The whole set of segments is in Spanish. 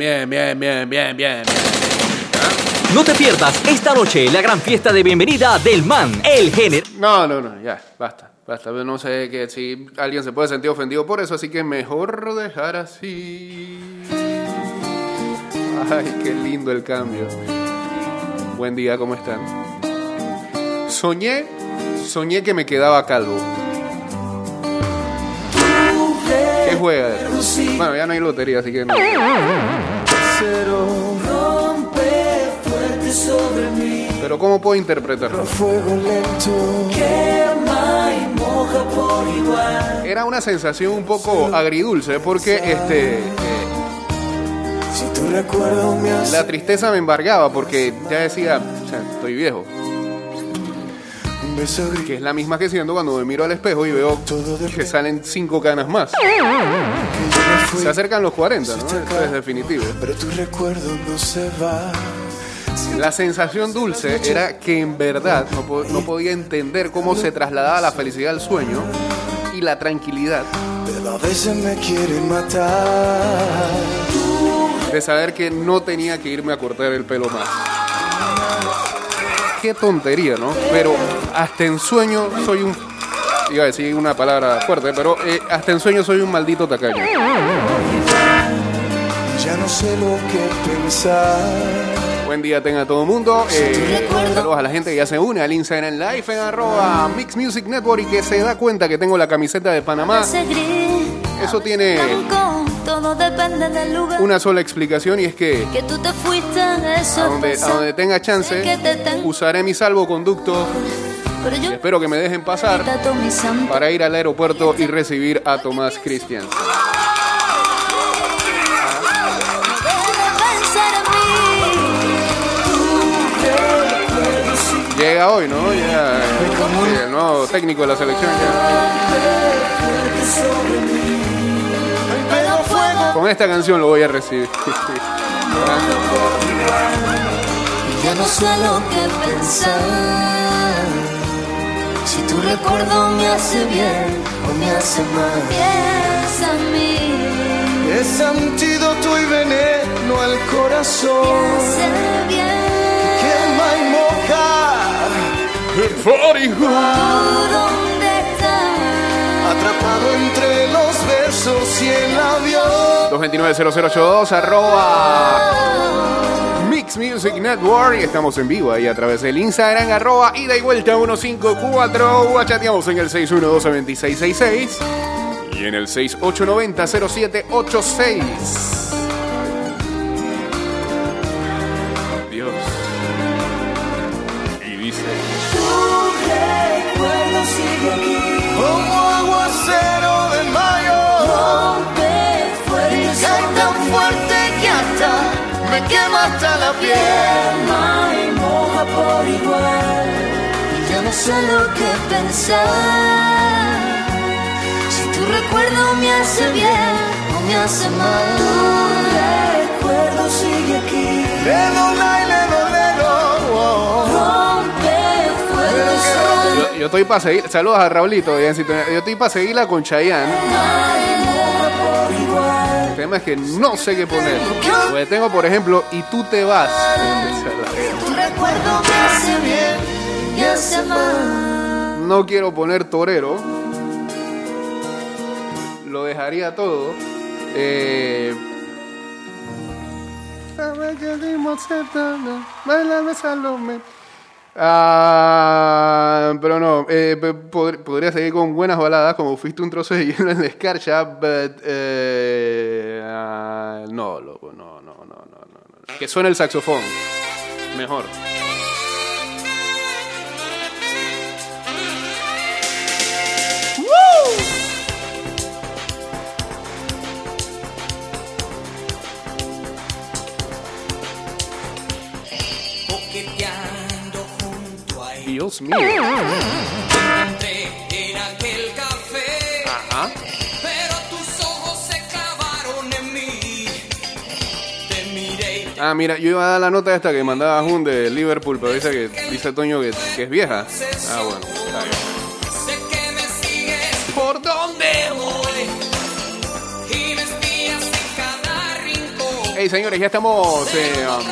Bien, bien, bien, bien, bien. No te pierdas esta noche la gran fiesta de bienvenida del man, el género. No, no, no, ya, basta, basta. No sé que si alguien se puede sentir ofendido por eso, así que mejor dejar así. Ay, qué lindo el cambio. Buen día, ¿cómo están? Soñé, soñé que me quedaba calvo. Bueno, ya no hay lotería, así que no. rompe fuerte sobre mí. Pero ¿cómo puedo interpretarlo? Era una sensación un poco agridulce porque este eh, la tristeza me embargaba porque ya decía, o sea, estoy viejo. Que es la misma que siento cuando me miro al espejo y veo que salen cinco canas más. Se acercan los 40, ¿no? Es definitivo. Pero tu recuerdo no se va. La sensación dulce era que en verdad no, po- no podía entender cómo se trasladaba la felicidad al sueño y la tranquilidad Pero a veces me quieren matar. de saber que no tenía que irme a cortar el pelo más. Qué tontería, ¿no? Pero hasta en sueño soy un... Iba a decir una palabra fuerte, pero eh, hasta en sueño soy un maldito tacaño. Ya no sé lo que pensar. Buen día tenga todo el mundo. Eh, saludos a la gente que ya se une al Instagram Live en arroba Mix Music Network y que se da cuenta que tengo la camiseta de Panamá. Eso tiene todo depende del lugar una sola explicación y es que que tú te fuiste. Eso a donde, a donde tenga chance que te tengo, usaré mi salvoconducto. pero yo Espero que me dejen pasar para ir al aeropuerto y recibir a Tomás mí. Llega hoy, ¿no? Ya, eh, el nuevo técnico de la selección. ya. Con esta canción lo voy a recibir. Ya no sé lo que pensar. Si tu recuerdo me hace bien o me hace mal. Piensa en mí. Es antídoto y veneno al corazón. Piensa bien. Quema y moja. ¿Tú dónde estás? Atrapado entre los versos y el avión. 229-0082 arroba Mix Music Network. Y estamos en vivo ahí a través del Instagram arroba ida y vuelta 154 chateamos en el 612-2666 y en el 6890-0786 me quema hasta la piel. Y moja por igual. Y ya no sé lo que pensar. Si tu recuerdo me hace bien o me hace mal. Tu recuerdo sigue aquí. Ledo, lai, ledo, ledo. oh. Rompe fuerte sobre yo, yo estoy para seguir saludos a Raulito yo estoy para seguirla con Chayanne es que no sé qué poner. Porque tengo, por ejemplo, y tú te vas. No quiero poner torero. Lo dejaría todo. Eh... Ah, pero no, eh, podría seguir con buenas baladas como Fuiste un trozo de hielo en la escarcha, but, eh, ah, no, loco, no, no, no, no, no. Que suene el saxofón, mejor. Dios mío. en aquel café. Ajá. Pero tus ojos se clavaron en mí. Te miré y te Ah, mira, yo iba a dar la nota esta que mandaba Jun de Liverpool, pero dice que dice Toño que, que es vieja. Ah, bueno, está bien. sé que me sigues ¿Por dónde? hoy. Y me espías en cada Hey señores, ya estamos, eh, um,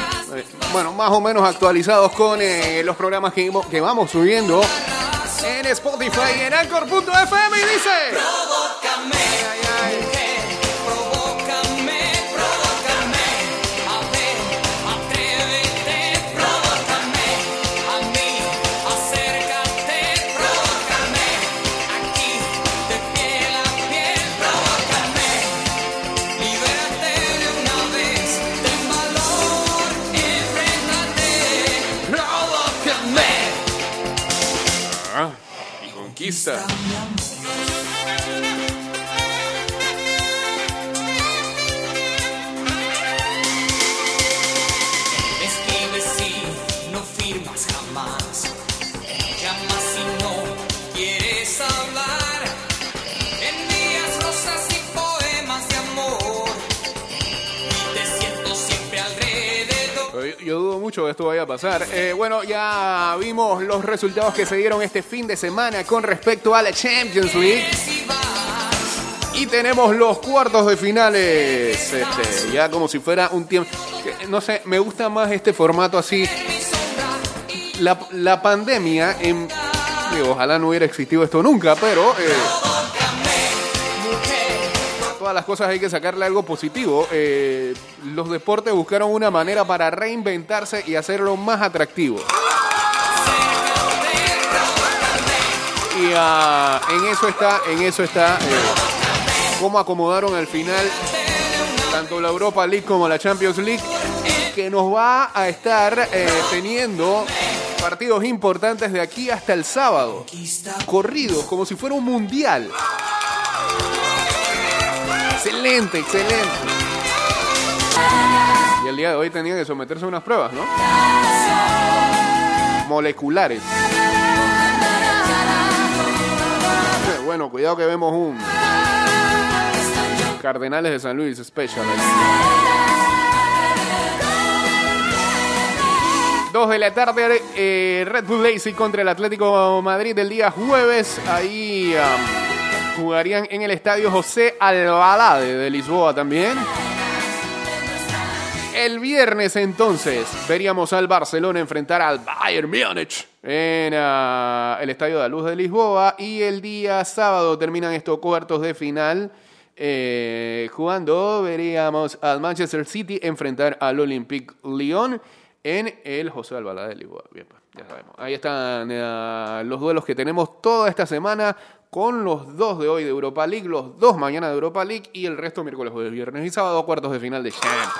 bueno, más o menos actualizados con eh, los programas que, que vamos subiendo en Spotify y en Anchor.fm y dice... pasar. Eh, bueno, ya vimos los resultados que se dieron este fin de semana con respecto a la Champions League. Y tenemos los cuartos de finales. Este, ya como si fuera un tiempo. No sé, me gusta más este formato así. La, la pandemia, en, digo, ojalá no hubiera existido esto nunca, pero eh, las cosas hay que sacarle algo positivo. Eh, los deportes buscaron una manera para reinventarse y hacerlo más atractivo. Y ah, en eso está, en eso está eh, cómo acomodaron al final tanto la Europa League como la Champions League, que nos va a estar eh, teniendo partidos importantes de aquí hasta el sábado. Corridos, como si fuera un mundial. Excelente, excelente. Y el día de hoy tenían que someterse a unas pruebas, ¿no? Moleculares. Bueno, cuidado que vemos un Cardenales de San Luis Special. Dos de la tarde, eh, Red Bull Lazy contra el Atlético Madrid el día jueves. Ahí jugarían en el estadio José Albalade de Lisboa también. El viernes entonces veríamos al Barcelona enfrentar al Bayern Múnich en ah, el Estadio de la Luz de Lisboa y el día sábado terminan estos cuartos de final eh, jugando veríamos al Manchester City enfrentar al Olympique Lyon en el José Albalá de Lisboa. Bien, pues, ya sabemos. Ahí están eh, los duelos que tenemos toda esta semana con los dos de hoy de Europa League, los dos mañana de Europa League y el resto miércoles, jueves, viernes y sábado cuartos de final de Champions.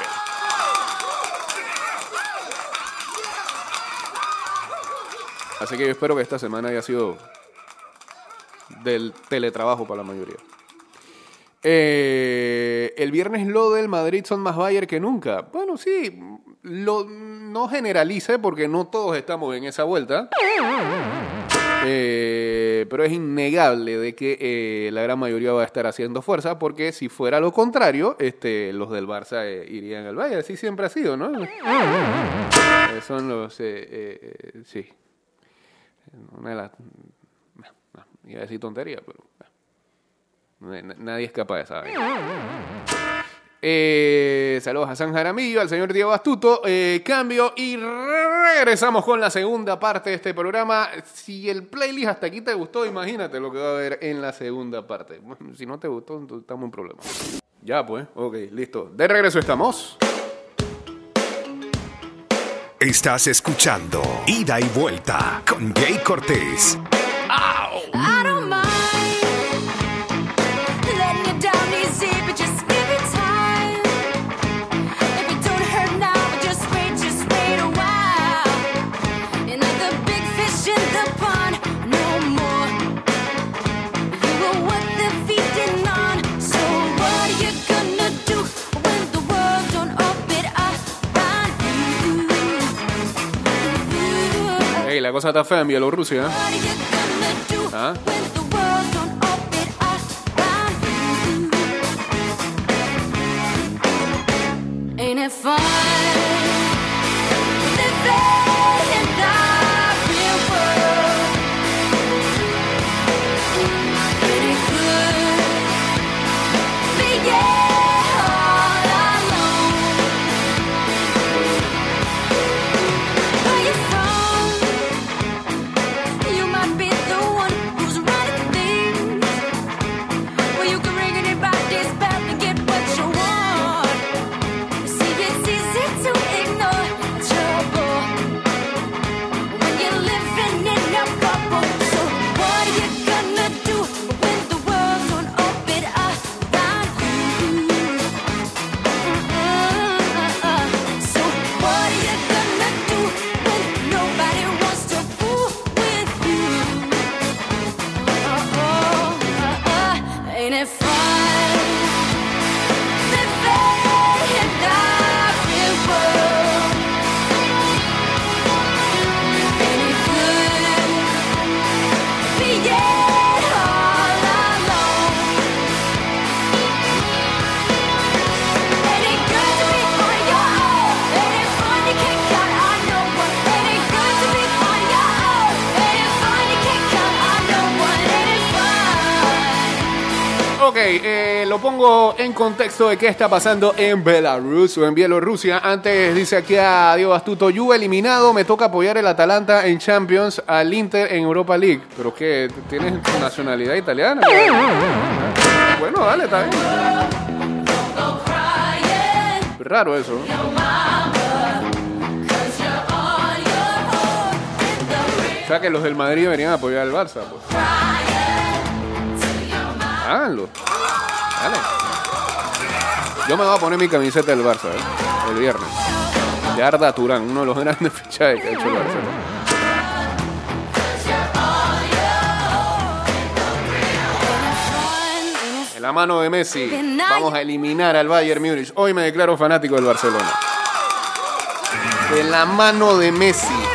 Así que yo espero que esta semana haya sido del teletrabajo para la mayoría. Eh, el viernes lo del Madrid son más Bayern que nunca. Bueno, sí, no generalice porque no todos estamos en esa vuelta. Eh, pero es innegable de que eh, la gran mayoría va a estar haciendo fuerza porque si fuera lo contrario, este, los del Barça eh, irían al Bayern. Así siempre ha sido, ¿no? Eh, son los... eh, eh, eh, sí. Una de las... no, no, iba a decir tontería, pero... Nadie es capaz de saber. Eh, saludos a San Jaramillo, al señor Diego Astuto. Eh, cambio y regresamos con la segunda parte de este programa. Si el playlist hasta aquí te gustó, imagínate lo que va a haber en la segunda parte. Si no te gustó, estamos en problema. Ya, pues, ok, listo. De regreso estamos. Estás escuchando Ida y Vuelta con Jay Cortés. La cosa está fea en Bielorrusia. ¿eh? Eh, lo pongo en contexto de qué está pasando en Belarus o en Bielorrusia. Antes dice aquí a Diego Astuto, Juve eliminado, me toca apoyar el Atalanta en Champions, al Inter en Europa League. Pero que tienes nacionalidad italiana. Bueno, dale, está bien. Raro eso. O sea que los del Madrid deberían apoyar al Barça. Pues. Háganlo. Dale. Yo me voy a poner mi camiseta del Barça ¿eh? el viernes. De Arda Turán, uno de los grandes fichajes que ha hecho el Barça. En la mano de Messi vamos a eliminar al Bayern Múnich. Hoy me declaro fanático del Barcelona. De la mano de Messi.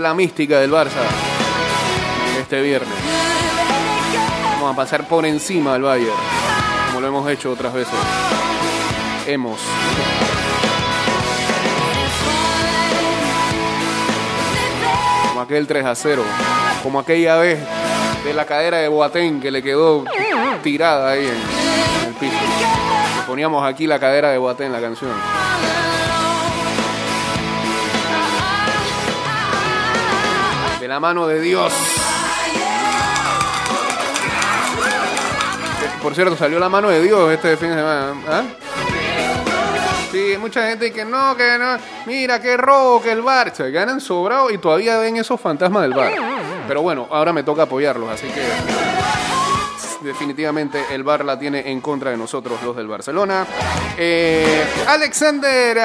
La mística del Barça este viernes. Vamos a pasar por encima al Bayern, como lo hemos hecho otras veces. Hemos. Como aquel 3 a 0. Como aquella vez de la cadera de Boateng que le quedó tirada ahí en, el piso. Le poníamos aquí la cadera de Boateng en la canción. De la mano de Dios. Que, Por cierto, salió la mano de Dios este fin de semana. ¿Ah? Sí, mucha gente que no, que no. Mira, qué robo, que el bar. Se ganan sobrado y todavía ven esos fantasmas del bar. Pero bueno, ahora me toca apoyarlos, así que. Definitivamente el bar la tiene en contra de nosotros, los del Barcelona. Eh, Alexander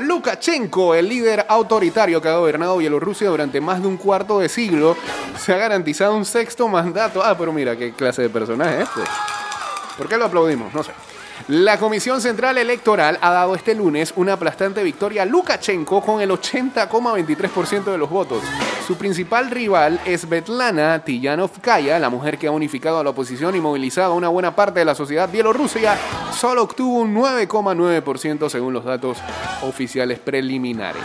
Lukashenko, el líder autoritario que ha gobernado Bielorrusia durante más de un cuarto de siglo, se ha garantizado un sexto mandato. Ah, pero mira, qué clase de personaje es este. ¿Por qué lo aplaudimos? No sé. La Comisión Central Electoral ha dado este lunes una aplastante victoria a Lukashenko con el 80,23% de los votos. Su principal rival es Betlana Tijanovskaya, la mujer que ha unificado a la oposición y movilizado a una buena parte de la sociedad bielorrusia, solo obtuvo un 9,9% según los datos oficiales preliminares.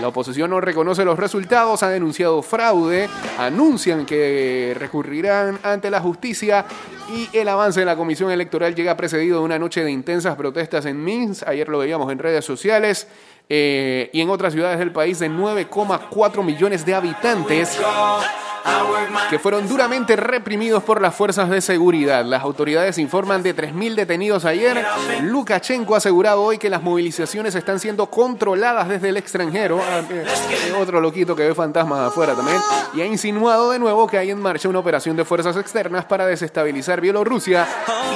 La oposición no reconoce los resultados, ha denunciado fraude, anuncian que recurrirán ante la justicia y el avance de la comisión electoral llega precedido de una noche de intensas protestas en Minsk, ayer lo veíamos en redes sociales, eh, y en otras ciudades del país de 9,4 millones de habitantes que fueron duramente reprimidos por las fuerzas de seguridad. Las autoridades informan de 3.000 detenidos ayer. Lukashenko ha asegurado hoy que las movilizaciones están siendo controladas desde el extranjero. Ah, eh, otro loquito que ve fantasmas afuera también. Y ha insinuado de nuevo que hay en marcha una operación de fuerzas externas para desestabilizar Bielorrusia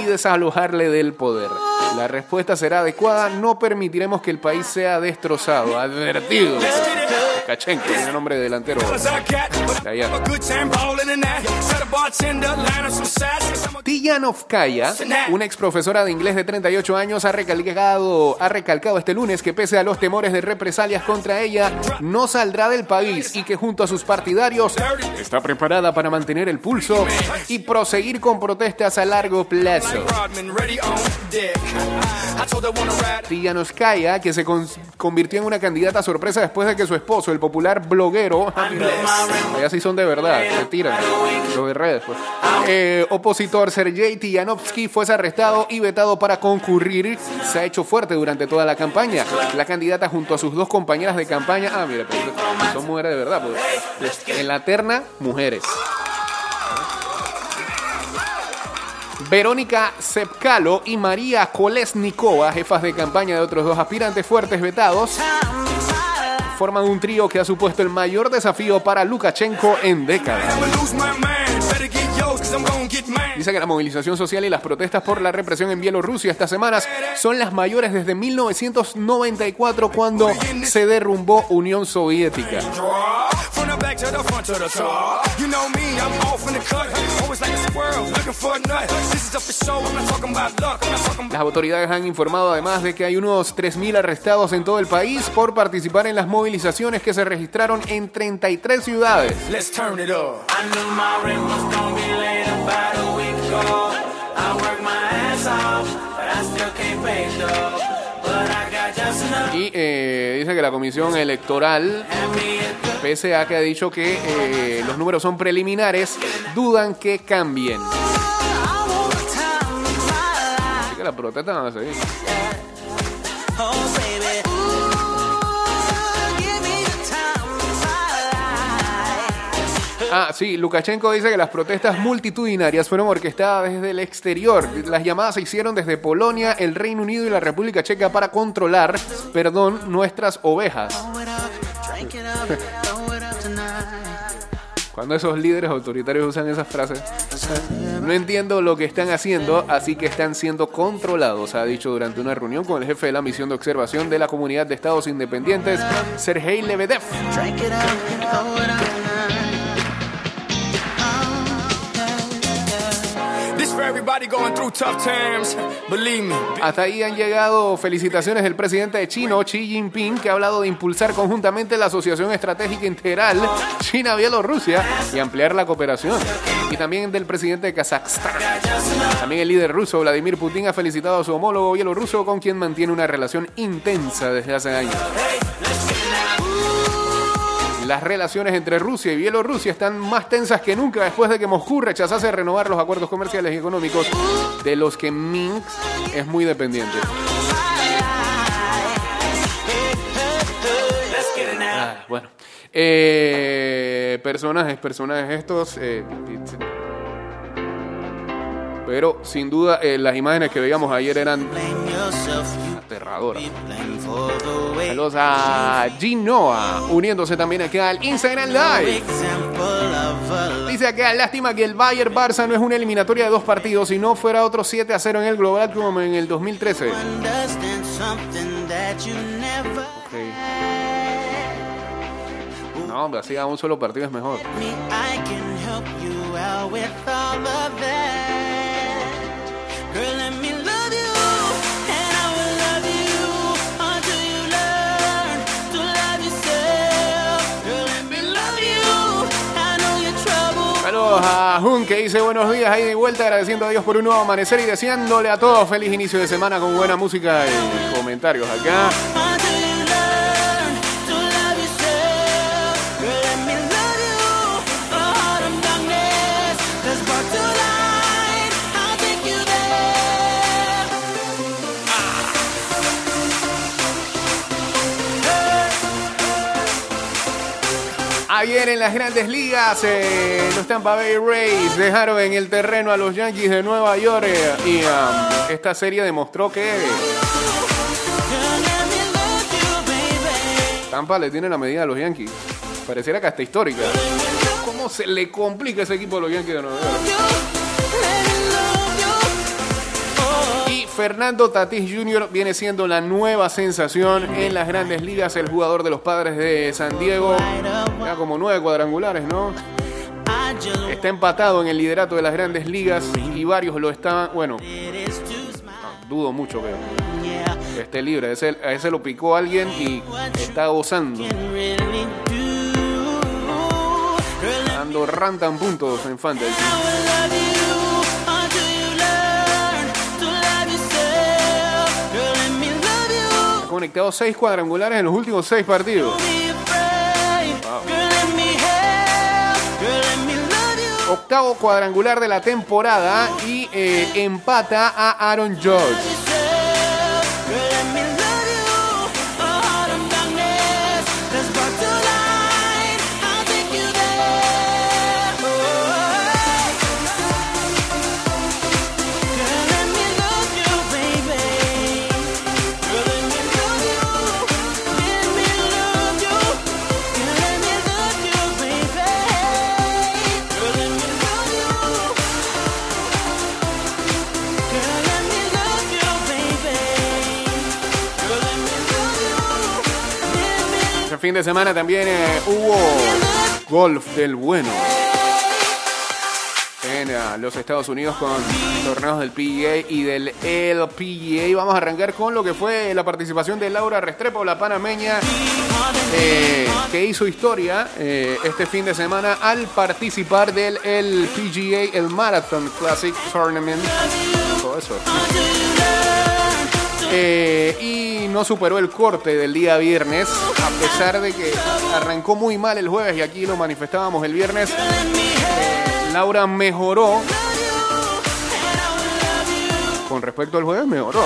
y desalojarle del poder. La respuesta será adecuada. No permitiremos que el país sea destrozado. Advertido. Lukashenko, tiene nombre de delantero. De una ex profesora de inglés de 38 años, ha recalcado, ha recalcado este lunes que pese a los temores de represalias contra ella, no saldrá del país y que junto a sus partidarios está preparada para mantener el pulso y proseguir con protestas a largo plazo. Tijanovskaya, que se con- convirtió en una candidata sorpresa después de que su esposo, el popular bloguero, allá sí son de verdad, se tiran, los de redes, pues. Eh, opositor Sergei Tijanovsky fue arrestado y vetado para concurrir. Se ha hecho fuerte durante toda la campaña. La candidata junto a sus dos compañeras de campaña, ah, mira, pero son mujeres de verdad, pues. En la terna, mujeres. Verónica Sepcalo y María Kolesnikova, jefas de campaña de otros dos aspirantes fuertes vetados, forman un trío que ha supuesto el mayor desafío para Lukashenko en décadas. Dice que la movilización social y las protestas por la represión en Bielorrusia estas semanas son las mayores desde 1994 cuando se derrumbó Unión Soviética. Las autoridades han informado además de que hay unos 3.000 arrestados en todo el país por participar en las movilizaciones que se registraron en 33 ciudades. Let's turn it up. I knew my rent was gonna be late about a week ago. I worked my ass off, but I still can't pay it though. But I got just enough. Y eh, dice que la comisión electoral Hand me a good Pese a que ha dicho que eh, los números son preliminares, dudan que cambien. Así que la protesta a seguir. Ah, sí, Lukashenko dice que las protestas multitudinarias fueron orquestadas desde el exterior. Las llamadas se hicieron desde Polonia, el Reino Unido y la República Checa para controlar, perdón, nuestras ovejas. Cuando esos líderes autoritarios usan esas frases, no entiendo lo que están haciendo, así que están siendo controlados, ha dicho durante una reunión con el jefe de la misión de observación de la Comunidad de Estados Independientes, Sergei Lebedev. Hasta ahí han llegado felicitaciones del presidente de China, Xi Jinping, que ha hablado de impulsar conjuntamente la Asociación Estratégica Integral China-Bielorrusia y ampliar la cooperación. Y también del presidente de Kazajstán. También el líder ruso, Vladimir Putin, ha felicitado a su homólogo bielorruso, con quien mantiene una relación intensa desde hace años. Las relaciones entre Rusia y Bielorrusia están más tensas que nunca después de que Moscú rechazase renovar los acuerdos comerciales y económicos de los que Minsk es muy dependiente. Ah, bueno. Eh, personajes, personajes estos. eh, pero sin duda eh, las imágenes que veíamos ayer eran aterradoras. Saludos a Ginoa, uniéndose también acá al Instagram Live. Dice acá, lástima que el Bayern Barça no es una eliminatoria de dos partidos, si no fuera otro 7 a 0 en el global como en el 2013. Ok. No, hombre, así a un solo partido es mejor. A Jun que dice buenos días ahí de vuelta agradeciendo a Dios por un nuevo amanecer y deseándole a todos feliz inicio de semana con buena música y comentarios acá. Ayer en las grandes ligas, eh, los Tampa Bay Rays dejaron en el terreno a los Yankees de Nueva York eh, y um, esta serie demostró que Tampa le tiene la medida a los Yankees. Pareciera que hasta histórica. ¿Cómo se le complica ese equipo a los Yankees de Nueva York? Fernando Tatis Jr. viene siendo la nueva sensación en las grandes ligas, el jugador de los padres de San Diego. Ya como nueve cuadrangulares, ¿no? Está empatado en el liderato de las grandes ligas y varios lo estaban. Bueno, no, dudo mucho que esté libre. Ese, a ese lo picó alguien y está gozando. Dando rantan puntos en Fantasy. Conectado seis cuadrangulares en los últimos seis partidos. Octavo cuadrangular de la temporada y eh, empata a Aaron George. Fin de semana también eh, hubo golf del bueno en eh, los Estados Unidos con torneos del PGA y del LPGA. Vamos a arrancar con lo que fue la participación de Laura Restrepo, la panameña, eh, que hizo historia este fin de semana al participar del LPGA, el Marathon Classic Tournament. Todo eso. Y no superó el corte del día viernes, a pesar de que arrancó muy mal el jueves y aquí lo manifestábamos el viernes. eh, Laura mejoró. Con respecto al jueves, mejoró.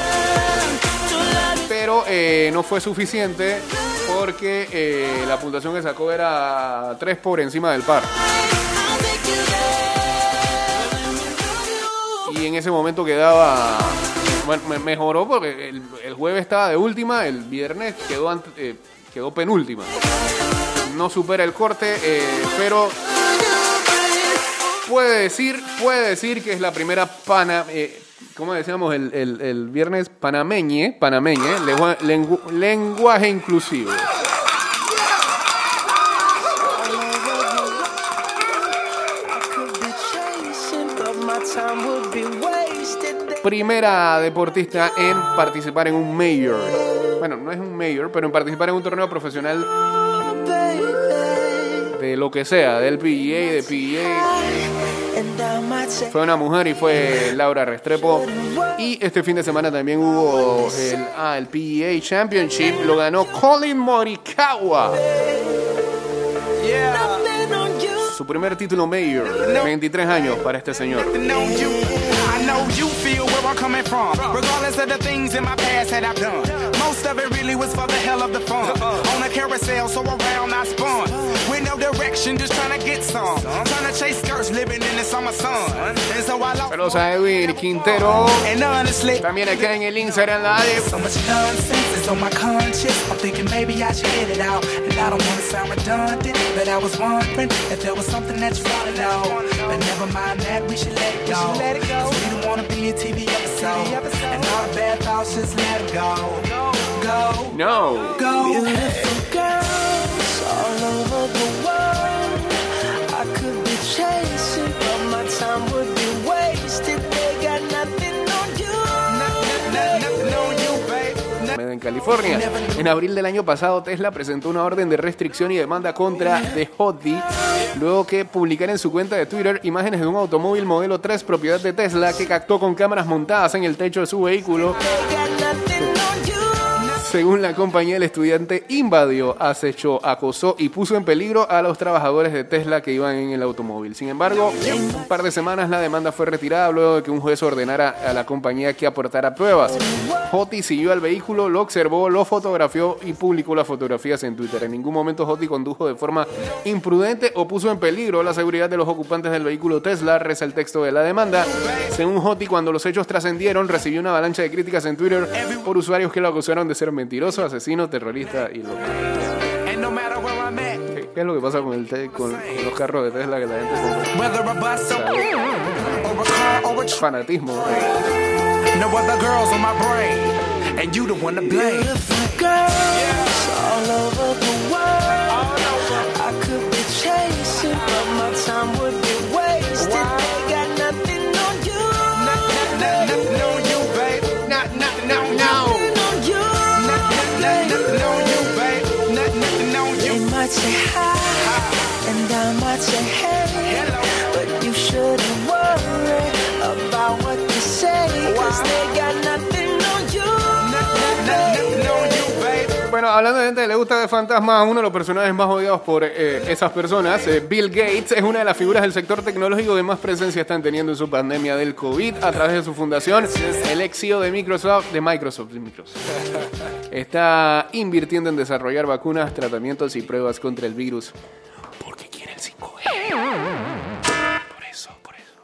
Pero eh, no fue suficiente porque eh, la puntuación que sacó era 3 por encima del par. Y en ese momento quedaba. Bueno, me- mejoró porque el, el jueves estaba de última, el viernes quedó, ant- eh, quedó penúltima. No supera el corte, eh, pero puede decir, puede decir que es la primera pana. Eh, ¿Cómo decíamos el, el- el viernes? Panameñe, panameñe, lengua- lengu- lenguaje inclusivo. Primera deportista en participar en un mayor. Bueno, no es un mayor, pero en participar en un torneo profesional de lo que sea, del PGA, de PGA. Fue una mujer y fue Laura Restrepo. Y este fin de semana también hubo el, ah, PGA Championship. Lo ganó Colin Morikawa. Su primer título mayor. 23 años para este señor. I know you feel where I'm coming from. Regardless of the things in my past that I've done. Most of it really was for the hell of the fun. Uh-uh. On a carousel, so around I spun. With no direction, just trying to get some. I'm trying to chase skirts, living in the summer sun. And so I lost. Saludos a Edwin Quintero. And honestly, También acá en el Instagram Live. so much nonsense is on my conscience. I'm thinking maybe I should get it out. And I don't wanna sound redundant, but I was wondering if there was something that you wanna know. But never mind that, we should let it go. Cause we don't wanna be a TV episode. And all the bad thoughts, just let it go. Go, No. go. Beautiful girls en California. En abril del año pasado, Tesla presentó una orden de restricción y demanda contra The Hottie luego que publicara en su cuenta de Twitter imágenes de un automóvil modelo 3 propiedad de Tesla que captó con cámaras montadas en el techo de su vehículo. Según la compañía, el estudiante invadió, acechó, acosó y puso en peligro a los trabajadores de Tesla que iban en el automóvil. Sin embargo, un par de semanas la demanda fue retirada luego de que un juez ordenara a la compañía que aportara pruebas. Hoti siguió al vehículo, lo observó, lo fotografió y publicó las fotografías en Twitter. En ningún momento Hoti condujo de forma imprudente o puso en peligro la seguridad de los ocupantes del vehículo Tesla, reza el texto de la demanda. Según Hoti, cuando los hechos trascendieron, recibió una avalancha de críticas en Twitter por usuarios que lo acusaron de ser mentiroso, asesino, terrorista y loco. And no matter where I'm at, ¿Qué, qué es lo que pasa con, el te- con, con los carros de Tesla que la gente compra? Fanatismo. no other girls on my brain. And you the one to blame. Beautiful girls all over the world. I could be chasing, but my time would be wasted. They got nothing on you. Nothing on you, about what they say, nothing on you. Bueno, hablando de gente que le gusta de fantasmas, uno de los personajes más odiados por eh, esas personas, eh, Bill Gates, es una de las figuras del sector tecnológico que más presencia están teniendo en su pandemia del COVID a través de su fundación. El ex CEO de Microsoft, de Microsoft, de Microsoft, está invirtiendo en desarrollar vacunas, tratamientos y pruebas contra el virus. Porque quiere el 5G. Por eso, por eso.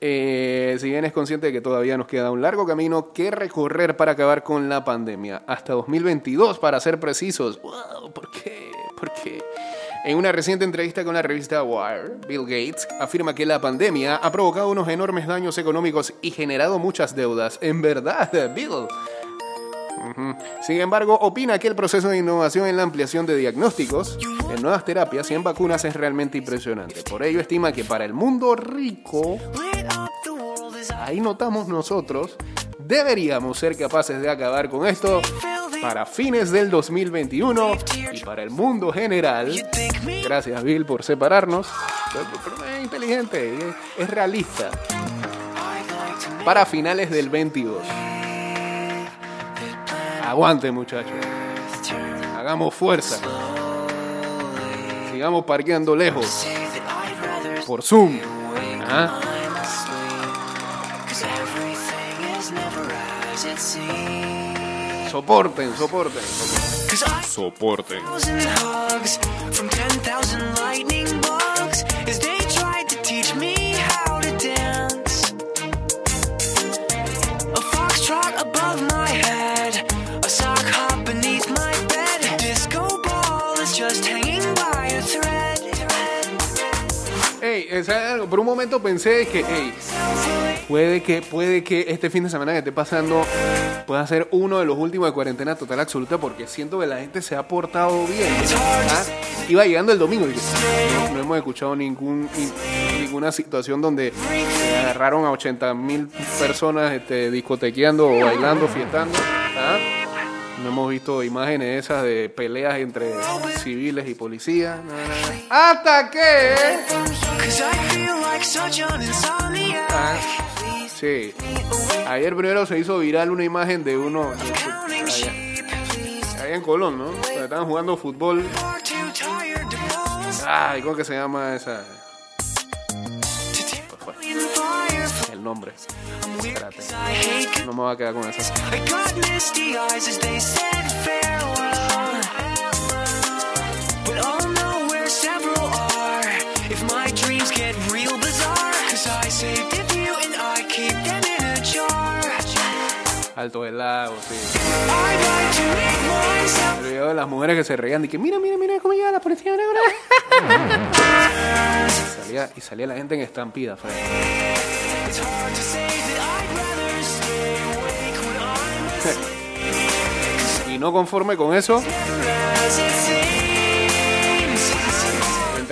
Eh, si bien es consciente de que todavía nos queda un largo camino que recorrer para acabar con la pandemia, hasta 2022 para ser precisos. Wow, ¿Por qué? ¿Por qué? En una reciente entrevista con la revista Wire, Bill Gates afirma que la pandemia ha provocado unos enormes daños económicos y generado muchas deudas. En verdad, Bill. Sin embargo, opina que el proceso de innovación en la ampliación de diagnósticos, en nuevas terapias y en vacunas es realmente impresionante. Por ello, estima que para el mundo rico, ahí notamos nosotros, deberíamos ser capaces de acabar con esto para fines del 2021 y para el mundo general. Gracias, Bill, por separarnos. Es inteligente, es realista. Para finales del 22. Aguante, muchachos. Hagamos fuerza. Sigamos parqueando lejos. Por Zoom. ¿Ah? Soporten, soporten. Soporten. hugs Por un momento pensé que, ey, puede que, puede que este fin de semana que esté pasando pueda ser uno de los últimos de cuarentena total absoluta porque siento que la gente se ha portado bien. ¿ah? Iba llegando el domingo y no, no hemos escuchado ningún, ni- ninguna situación donde agarraron a 80 mil personas este, discotequeando o bailando, fiestando. ¿ah? No hemos visto imágenes esas de peleas entre civiles y policías. Hasta que... Ah, sí. Ayer primero se hizo viral una imagen de uno allá, allá en Colón, ¿no? Donde estaban jugando fútbol. Ay, ¿cómo que se llama esa? Fire, El nombre. Espérate. No me voy a quedar con esa. Alto del lago, sí. El video de las mujeres que se reían y que mira, mira, mira cómo llega la policía negra. y, salía, y salía la gente en estampida, Fred. Y no conforme con eso.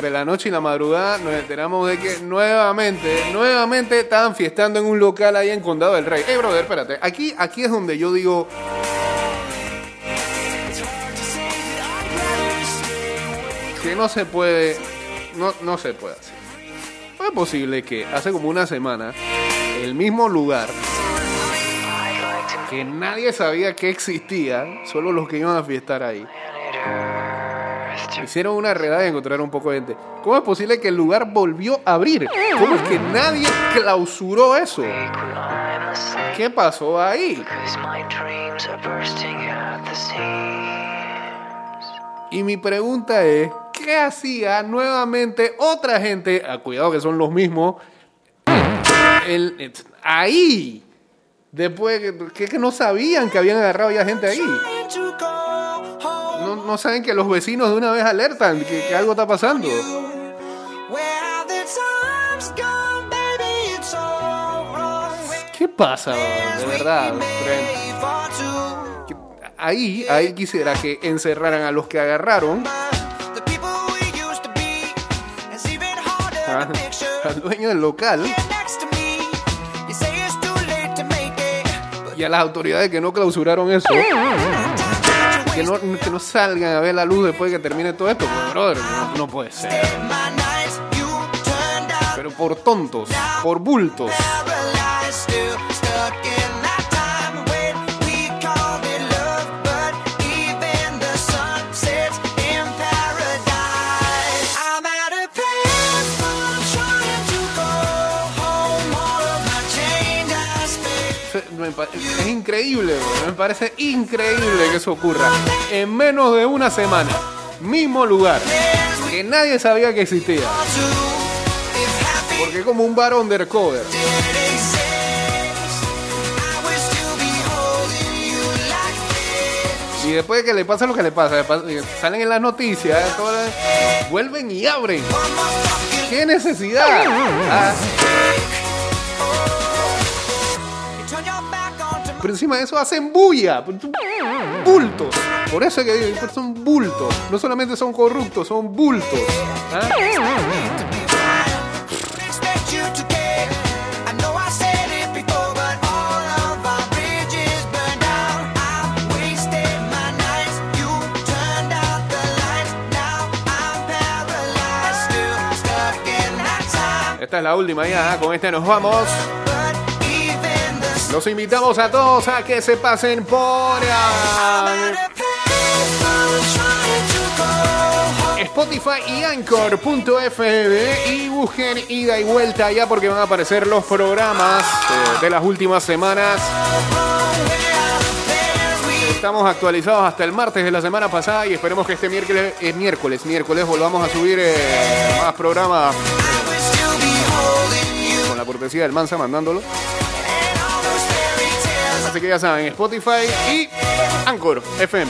Entre la noche y la madrugada nos enteramos de que nuevamente, nuevamente estaban fiestando en un local ahí en Condado del Rey. Hey, brother, espérate. Aquí, aquí es donde yo digo, que no se puede, no, no se puede hacer. No es posible que hace como una semana, el mismo lugar que nadie sabía que existía, solo los que iban a fiestar ahí. Hicieron una redada y encontraron un poco de gente. ¿Cómo es posible que el lugar volvió a abrir? ¿Cómo es que nadie clausuró eso? ¿Qué pasó ahí? Y mi pregunta es, ¿qué hacía nuevamente otra gente, ah, cuidado que son los mismos, el- el- ahí? Después que- que no sabían que habían agarrado ya gente ahí. No, no saben que los vecinos de una vez alertan que, que algo está pasando. ¿Qué pasa, de verdad? Ahí, ahí quisiera que encerraran a los que agarraron The people we used to be It's even harder a- to picture al dueño del local y a las autoridades que no clausuraron eso. Que no, que no salgan a ver la luz después de que termine todo esto. Pues, brother, no, puede ser. Pero por tontos, por bultos. Es increíble, bro. me parece increíble que eso ocurra en menos de una semana. Mismo lugar, que nadie sabía que existía. Porque es como un bar undercover. Y después de que le pasa lo que le pasa, le pasa- salen en las noticias, las- vuelven y abren. ¿Qué necesidad? Ah, pero encima de eso hacen bulla. Bultos. Por eso es que son bultos. No solamente son corruptos, son bultos. ¿Ah? Esta es la última ya, con esta nos vamos. Los invitamos a todos a que se pasen por Spotify y Anchor.fm y busquen ida y vuelta ya porque van a aparecer los programas eh, de las últimas semanas. Estamos actualizados hasta el martes de la semana pasada y esperemos que este miércoles, eh, miércoles, miércoles volvamos a subir eh, más programas con la cortesía del Mansa mandándolo. Así que ya saben, Spotify y Anchor FM.